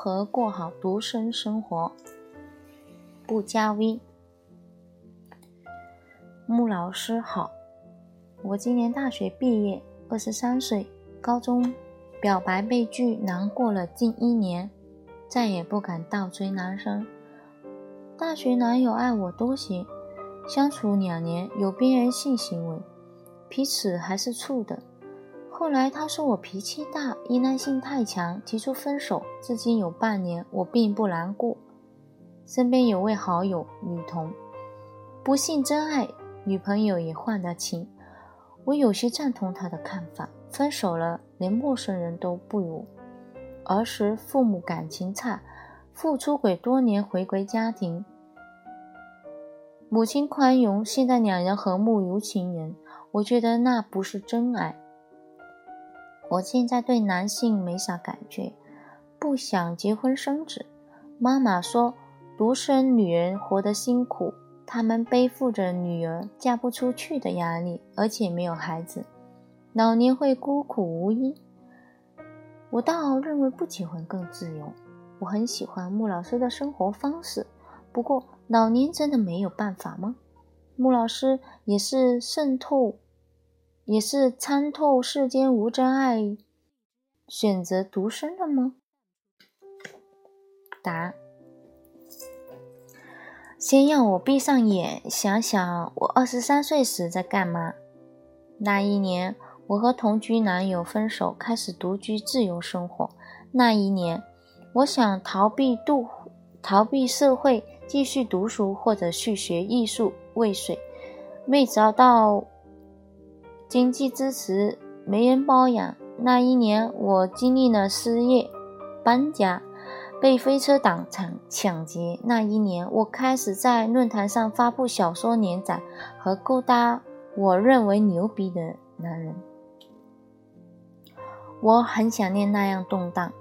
何过好独身生活。不加 V，穆老师好，我今年大学毕业，二十三岁，高中表白被拒，难过了近一年，再也不敢倒追男生。大学男友爱我多些，相处两年有边缘性行为，彼此还是处的。后来他说我脾气大，依赖性太强，提出分手。至今有半年，我并不难过。身边有位好友女同，不信真爱，女朋友也换了情。我有些赞同他的看法。分手了，连陌生人都不如。儿时父母感情差，父出轨多年回归家庭，母亲宽容，现在两人和睦如情人。我觉得那不是真爱。我现在对男性没啥感觉，不想结婚生子。妈妈说，独生女人活得辛苦，她们背负着女儿嫁不出去的压力，而且没有孩子，老年会孤苦无依。我倒认为不结婚更自由。我很喜欢穆老师的生活方式，不过老年真的没有办法吗？穆老师也是渗透。也是参透世间无真爱，选择独身的吗？答：先让我闭上眼，想想我二十三岁时在干嘛。那一年，我和同居男友分手，开始独居自由生活。那一年，我想逃避度，逃避社会，继续读书或者去学艺术未遂，没找到。经济支持没人包养，那一年我经历了失业、搬家、被飞车党抢抢劫。那一年，我开始在论坛上发布小说连载和勾搭我认为牛逼的男人。我很想念那样动荡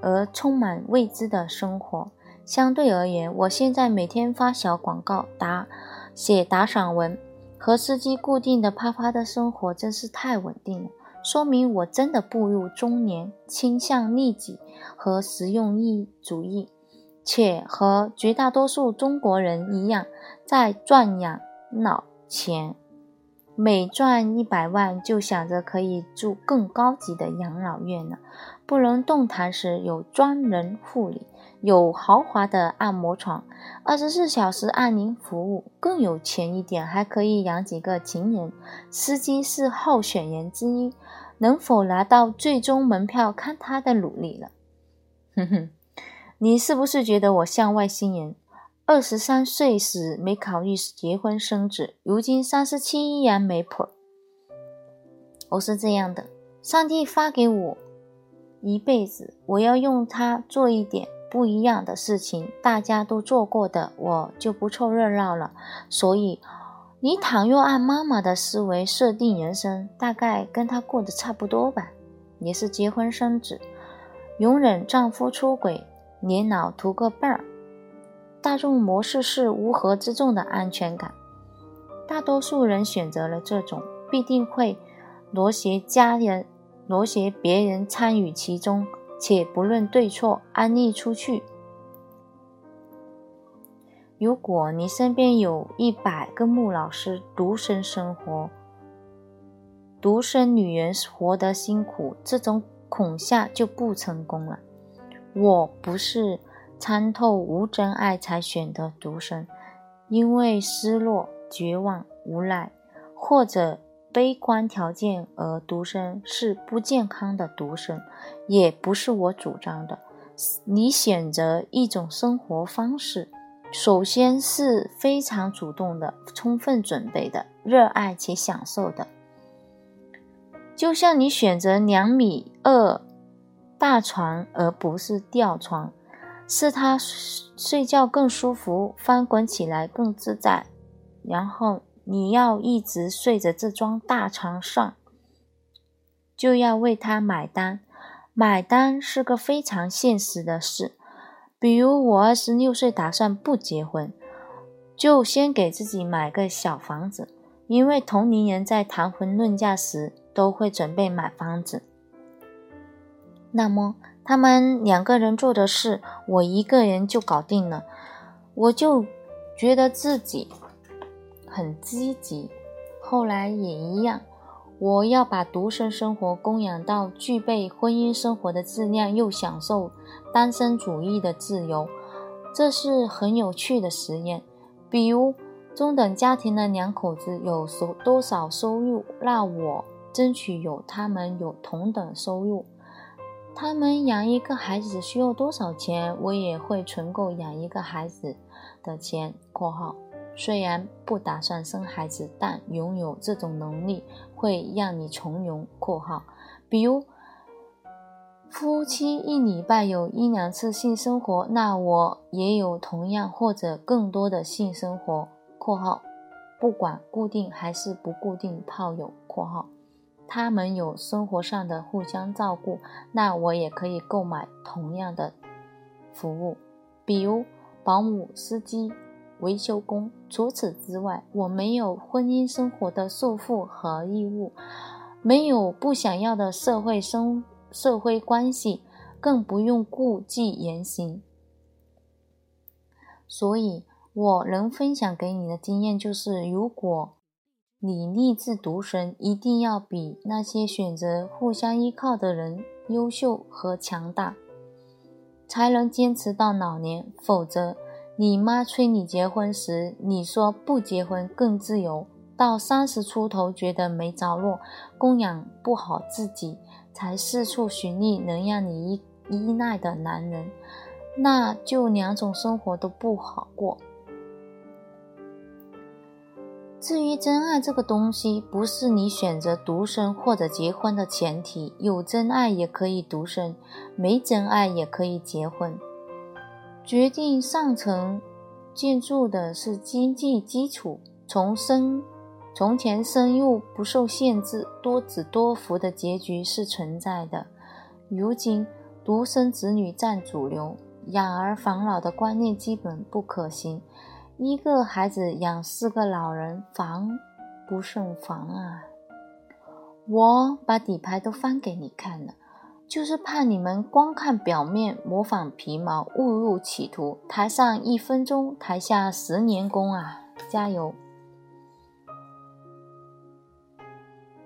而充满未知的生活。相对而言，我现在每天发小广告、打写打赏文。和司机固定的啪啪的生活真是太稳定了，说明我真的步入中年，倾向利己和实用意主义，且和绝大多数中国人一样，在赚养老钱。每赚一百万，就想着可以住更高级的养老院了。不能动弹时，有专人护理。有豪华的按摩床，二十四小时按铃服务。更有钱一点，还可以养几个情人。司机是候选人之一，能否拿到最终门票，看他的努力了。哼哼，你是不是觉得我像外星人？二十三岁时没考虑结婚生子，如今三十七依然没谱。我是这样的，上帝发给我一辈子，我要用它做一点。不一样的事情，大家都做过的，我就不凑热闹了。所以，你倘若按妈妈的思维设定人生，大概跟她过得差不多吧，也是结婚生子，容忍丈夫出轨，年老图个伴儿。大众模式是乌合之众的安全感，大多数人选择了这种，必定会罗携家人，罗携别人参与其中。且不论对错，安利出去。如果你身边有一百个穆老师独身生活，独生女人活得辛苦，这种恐吓就不成功了。我不是参透无真爱才选择独身，因为失落、绝望、无奈，或者。悲观条件而独身是不健康的独身，也不是我主张的。你选择一种生活方式，首先是非常主动的、充分准备的、热爱且享受的。就像你选择两米二大床而不是吊床，是他睡觉更舒服，翻滚起来更自在，然后。你要一直睡着这张大床上，就要为他买单。买单是个非常现实的事。比如我二十六岁打算不结婚，就先给自己买个小房子，因为同龄人在谈婚论嫁时都会准备买房子。那么他们两个人做的事，我一个人就搞定了，我就觉得自己很积极。后来也一样，我要把独身生活供养到具备婚姻生活的质量，又享受单身主义的自由，这是很有趣的实验。比如中等家庭的两口子有收多少收入，那我争取有他们有同等收入。他们养一个孩子需要多少钱，我也会存够养一个孩子的钱。（括号虽然不打算生孩子，但拥有这种能力会让你从容。）（括号比如夫妻一礼拜有一两次性生活，那我也有同样或者更多的性生活。）（括号不管固定还是不固定炮友。）（括号）他们有生活上的互相照顾，那我也可以购买同样的服务，比如保姆、司机、维修工。除此之外，我没有婚姻生活的束缚和义务，没有不想要的社会生社会关系，更不用顾忌言行。所以，我能分享给你的经验就是，如果。你立志独身，一定要比那些选择互相依靠的人优秀和强大，才能坚持到老年。否则，你妈催你结婚时，你说不结婚更自由；到三十出头觉得没着落，供养不好自己，才四处寻觅能让你依依赖的男人，那就两种生活都不好过。至于真爱这个东西，不是你选择独身或者结婚的前提。有真爱也可以独身，没真爱也可以结婚。决定上层建筑的是经济基础。从生从前生又不受限制、多子多福的结局是存在的。如今独生子女占主流，养儿防老的观念基本不可行。一个孩子养四个老人，防不胜防啊！我把底牌都翻给你看了，就是怕你们光看表面，模仿皮毛，误入歧途。台上一分钟，台下十年功啊！加油！